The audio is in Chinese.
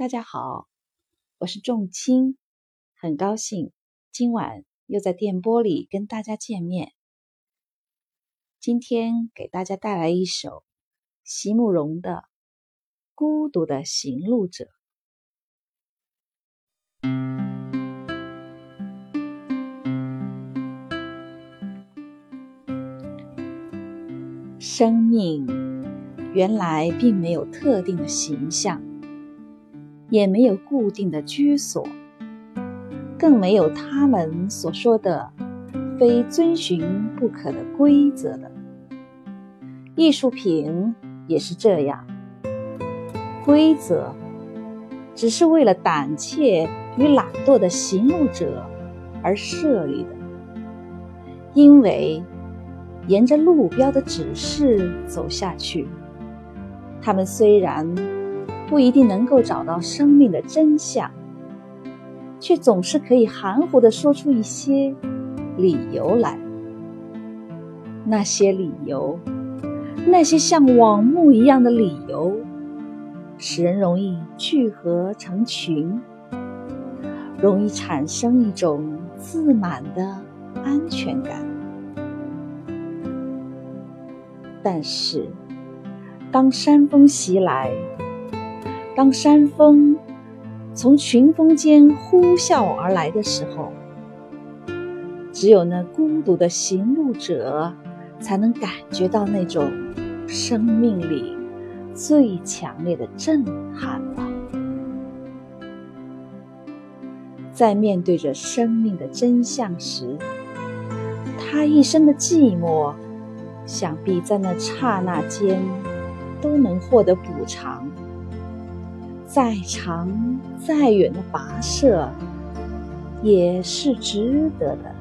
大家好，我是仲青，很高兴今晚又在电波里跟大家见面。今天给大家带来一首席慕容的《孤独的行路者》。生命原来并没有特定的形象。也没有固定的居所，更没有他们所说的非遵循不可的规则的。艺术品也是这样，规则只是为了胆怯与懒惰的行路者而设立的，因为沿着路标的指示走下去，他们虽然。不一定能够找到生命的真相，却总是可以含糊地说出一些理由来。那些理由，那些像网目一样的理由，使人容易聚合成群，容易产生一种自满的安全感。但是，当山风袭来，当山风从群峰间呼啸而来的时候，只有那孤独的行路者才能感觉到那种生命里最强烈的震撼了。在面对着生命的真相时，他一生的寂寞，想必在那刹那间都能获得补偿。再长再远的跋涉，也是值得的。